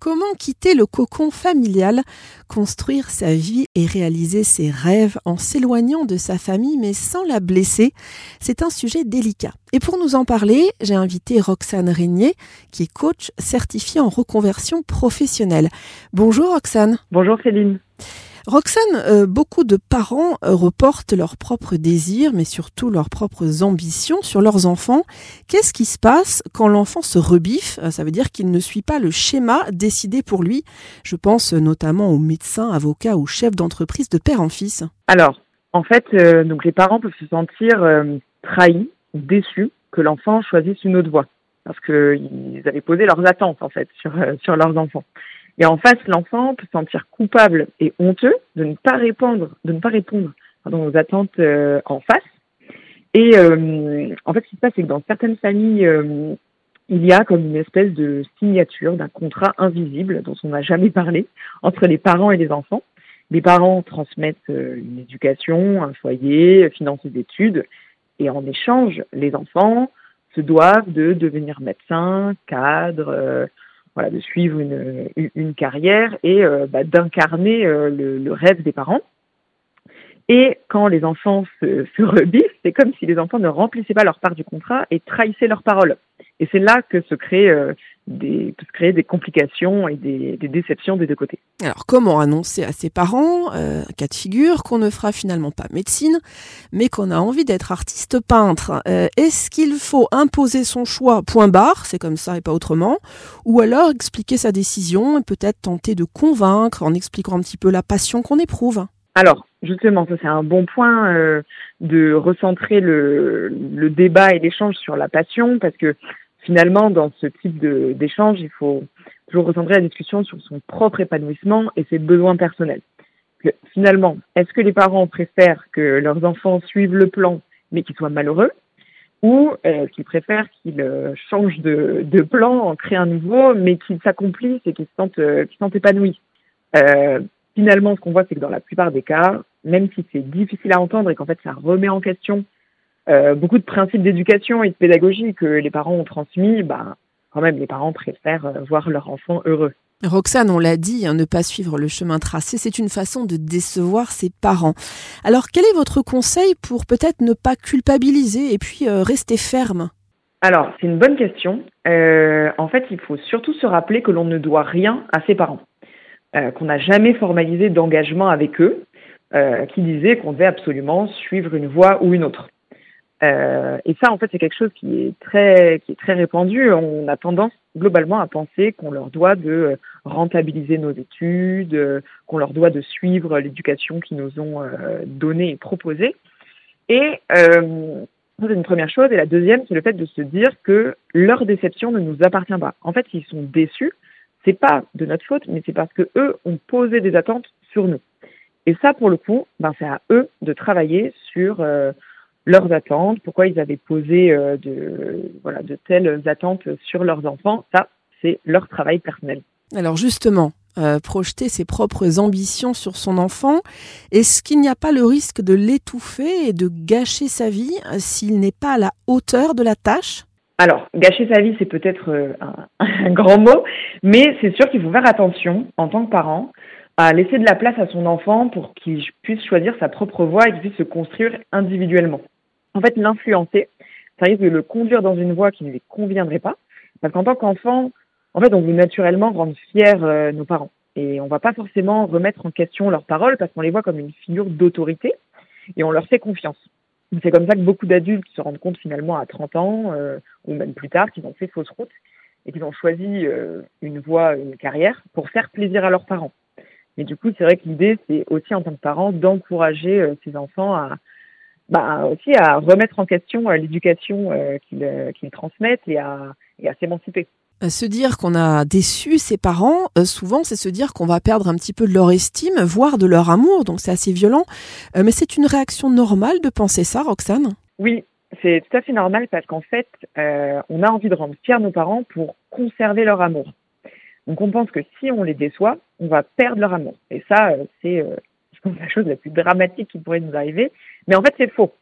Comment quitter le cocon familial, construire sa vie et réaliser ses rêves en s'éloignant de sa famille mais sans la blesser? C'est un sujet délicat. Et pour nous en parler, j'ai invité Roxane Régnier, qui est coach certifiée en reconversion professionnelle. Bonjour Roxane. Bonjour Céline. Roxane, euh, beaucoup de parents euh, reportent leurs propres désirs, mais surtout leurs propres ambitions sur leurs enfants. Qu'est-ce qui se passe quand l'enfant se rebiffe? Euh, Ça veut dire qu'il ne suit pas le schéma décidé pour lui. Je pense notamment aux médecins, avocats ou chefs d'entreprise de père en fils. Alors, en fait, donc les parents peuvent se sentir trahis, déçus que l'enfant choisisse une autre voie, parce qu'ils avaient posé leurs attentes en fait sur, sur leurs enfants. Et en face, l'enfant peut se sentir coupable et honteux de ne pas répondre, de ne pas répondre aux attentes euh, en face. Et euh, en fait, ce qui se passe, c'est que dans certaines familles, euh, il y a comme une espèce de signature d'un contrat invisible dont on n'a jamais parlé entre les parents et les enfants. Les parents transmettent une éducation, un foyer, financent des études, et en échange, les enfants se doivent de devenir médecins, cadres, de suivre une, une carrière et euh, bah, d'incarner euh, le, rêve des parents. Et quand les enfants se, se rebiffent, c'est comme si les enfants ne remplissaient pas leur part du contrat et trahissaient leurs paroles. Et c'est là que se créent euh, des, se créer des complications et des, des, déceptions des deux côtés. Alors, comment annoncer à ses parents, euh, cas de figure, qu'on ne fera finalement pas médecine, mais qu'on a envie d'être artiste peintre euh, Est-ce qu'il faut imposer son choix, point barre, c'est comme ça et pas autrement, ou alors expliquer sa décision et peut-être tenter de convaincre en expliquant un petit peu la passion qu'on éprouve? Alors, justement, ça c'est un bon point euh, de recentrer le, le débat et l'échange sur la passion, parce que finalement, dans ce type d'échange, il faut toujours recentrer la discussion sur son propre épanouissement et ses besoins personnels. Finalement, est-ce que les parents préfèrent que leurs enfants suivent le plan mais qu'ils soient malheureux ou euh, qu'ils préfèrent qu'ils euh, changent de, de, plan, en créent un nouveau, mais qu'ils s'accomplissent et qu'ils se sentent, euh, sentent épanouis? Euh, Finalement, ce qu'on voit, c'est que dans la plupart des cas, même si c'est difficile à entendre et qu'en fait ça remet en question euh, beaucoup de principes d'éducation et de pédagogie que les parents ont transmis, bah, quand même, les parents préfèrent euh, voir leur enfant heureux. Roxane, on l'a dit, hein, ne pas suivre le chemin tracé, c'est une façon de décevoir ses parents. Alors, quel est votre conseil pour peut-être ne pas culpabiliser et puis euh, rester ferme? Alors, c'est une bonne question. Euh, en fait, il faut surtout se rappeler que l'on ne doit rien à ses parents, euh, qu'on n'a jamais formalisé d'engagement avec eux, qui disait qu'on devait absolument suivre une voie ou une autre. Euh, et ça, en fait, c'est quelque chose qui est très, qui est très répandu. On a tendance globalement à penser qu'on leur doit de rentabiliser nos études, qu'on leur doit de suivre l'éducation qu'ils nous ont euh, donnée et proposée. Et euh, c'est une première chose. Et la deuxième, c'est le fait de se dire que leur déception ne nous appartient pas. En fait, s'ils sont déçus, c'est pas de notre faute, mais c'est parce que eux ont posé des attentes sur nous. Et ça, pour le coup, ben, c'est à eux de travailler sur euh, leurs attentes, pourquoi ils avaient posé euh, de, voilà, de telles attentes sur leurs enfants. Ça, c'est leur travail personnel. Alors justement, euh, projeter ses propres ambitions sur son enfant, est-ce qu'il n'y a pas le risque de l'étouffer et de gâcher sa vie euh, s'il n'est pas à la hauteur de la tâche? Alors, gâcher sa vie, c'est peut-être un, un, grand mot, mais c'est sûr qu'il faut faire attention en tant que parent à laisser de la place à son enfant pour qu'il puisse choisir sa propre voie et qu'il puisse se construire individuellement en fait, l'influencer, ça risque de le conduire dans une voie qui ne lui conviendrait pas. Parce qu'en tant qu'enfant, en fait, on veut naturellement rendre fiers euh, nos parents. Et on va pas forcément remettre en question leurs paroles parce qu'on les voit comme une figure d'autorité et on leur fait confiance. C'est comme ça que beaucoup d'adultes se rendent compte finalement à 30 ans euh, ou même plus tard qu'ils ont fait fausse route et qu'ils ont choisi euh, une voie, une carrière pour faire plaisir à leurs parents. Mais du coup, c'est vrai que l'idée, c'est aussi en tant que parent d'encourager euh, ses enfants à, bah, aussi à remettre en question euh, l'éducation euh, euh, qu'ils transmettent et à, et à s'émanciper. Se dire qu'on a déçu ses parents, souvent c'est se dire qu'on va perdre un petit peu de leur estime, voire de leur amour, donc c'est assez violent. mais c'est une réaction normale de penser ça, Roxane? Oui, c'est tout à fait normal parce qu'en fait, euh, on a envie de rendre fiers nos parents pour conserver leur amour. Donc on pense que si on les déçoit, on va perdre leur amour. Et ça, c'est la chose la plus dramatique qui pourrait nous arriver. Mais en fait, c'est faux.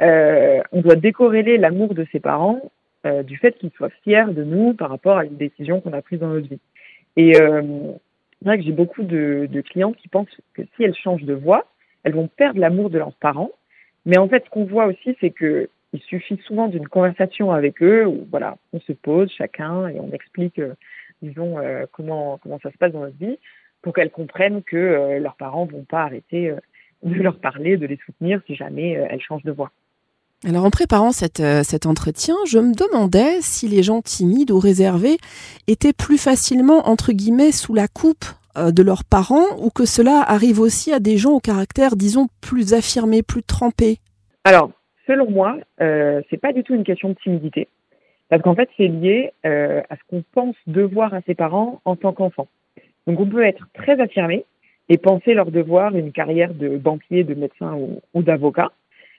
Euh, on doit décorréler l'amour de ses parents euh, du fait qu'ils soient fiers de nous par rapport à une décision qu'on a prise dans notre vie. Et c'est vrai que j'ai beaucoup de, clientes qui pensent que si elles changent de voix, elles vont perdre l'amour de leurs parents. Mais en fait, ce qu'on voit aussi, c'est que il suffit souvent d'une conversation avec eux où voilà, on se pose chacun et on explique, disons, comment comment ça se passe dans notre vie pour qu'elles comprennent que leurs parents vont pas arrêter de leur parler, de les soutenir si jamais elles changent de voix. Alors en préparant euh, cet entretien, je me demandais si les gens timides ou réservés étaient plus facilement, entre guillemets, sous la coupe euh, de leurs parents ou que cela arrive aussi à des gens au caractère, disons, plus affirmé, plus trempé? Alors, selon moi, euh, c'est pas du tout une question de timidité. Parce qu'en fait, c'est lié euh, à ce qu'on pense devoir à ses parents en tant qu'enfant. Donc on peut être très affirmé et penser leur devoir une carrière de banquier, de médecin ou d'avocat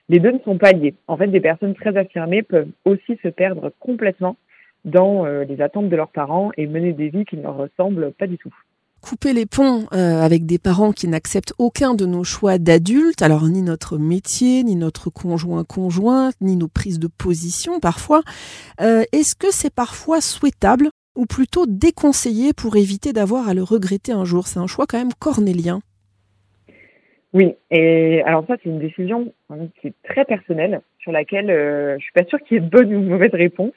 les deux ne sont pas liés. En fait, des personnes très affirmées peuvent aussi se perdre complètement dans euh, les attentes de leurs parents et mener des vies qui ne leur ressemblent pas du tout. Couper les ponts euh, avec des parents qui n'acceptent aucun de nos choix d'adultes, alors ni notre métier, ni notre conjoint-conjointe, ni nos prises de position parfois, euh, est-ce que c'est parfois souhaitable ou plutôt déconseillé pour éviter d'avoir à le regretter un jour C'est un choix quand même cornélien. Oui, et alors ça c'est une décision qui est très personnelle, sur laquelle euh, je suis pas sûre qu'il y ait bonne ou mauvaise réponse.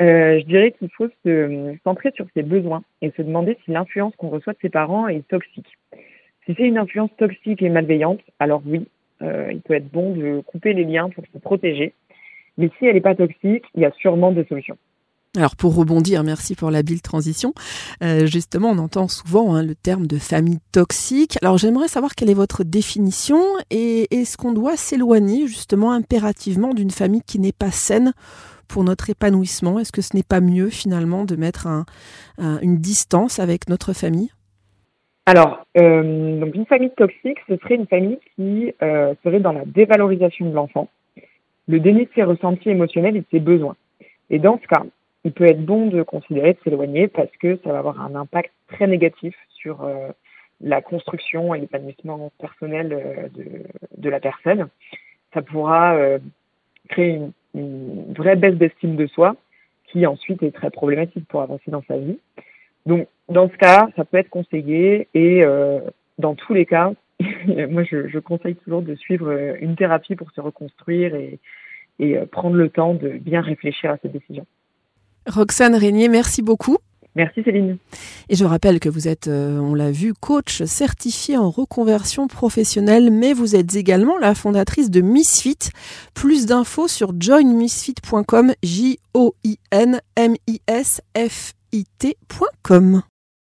Euh, je dirais qu'il faut se centrer sur ses besoins et se demander si l'influence qu'on reçoit de ses parents est toxique. Si c'est une influence toxique et malveillante, alors oui, euh, il peut être bon de couper les liens pour se protéger. Mais si elle n'est pas toxique, il y a sûrement des solutions. Alors pour rebondir, merci pour la bille transition. Euh, justement, on entend souvent hein, le terme de famille toxique. Alors j'aimerais savoir quelle est votre définition et est-ce qu'on doit s'éloigner justement impérativement d'une famille qui n'est pas saine pour notre épanouissement? Est-ce que ce n'est pas mieux finalement de mettre une distance avec notre famille? Alors, euh, donc une famille toxique, ce serait une famille qui euh, serait dans la dévalorisation de l'enfant, le déni de ses ressentis émotionnels et de ses besoins. Et dans ce cas, il peut être bon de considérer de s'éloigner parce que ça va avoir un impact très négatif sur euh, la construction et l'épanouissement personnel euh, de, la personne. Ça pourra euh, créer une, vraie baisse d'estime de soi qui ensuite est très problématique pour avancer dans sa vie. Donc, dans ce cas, ça peut être conseillé et dans tous les cas, moi, je, conseille toujours de suivre une thérapie pour se reconstruire et, et prendre le temps de bien réfléchir à cette décision. Roxane Régnier, merci beaucoup. Merci Céline. Et je rappelle que vous êtes, euh, on l'a vu, coach certifié en reconversion professionnelle, mais vous êtes également la fondatrice de Misfit. Plus d'infos sur joinmisfit.com, J-O-I-N-M-I-S-F-I-T.com.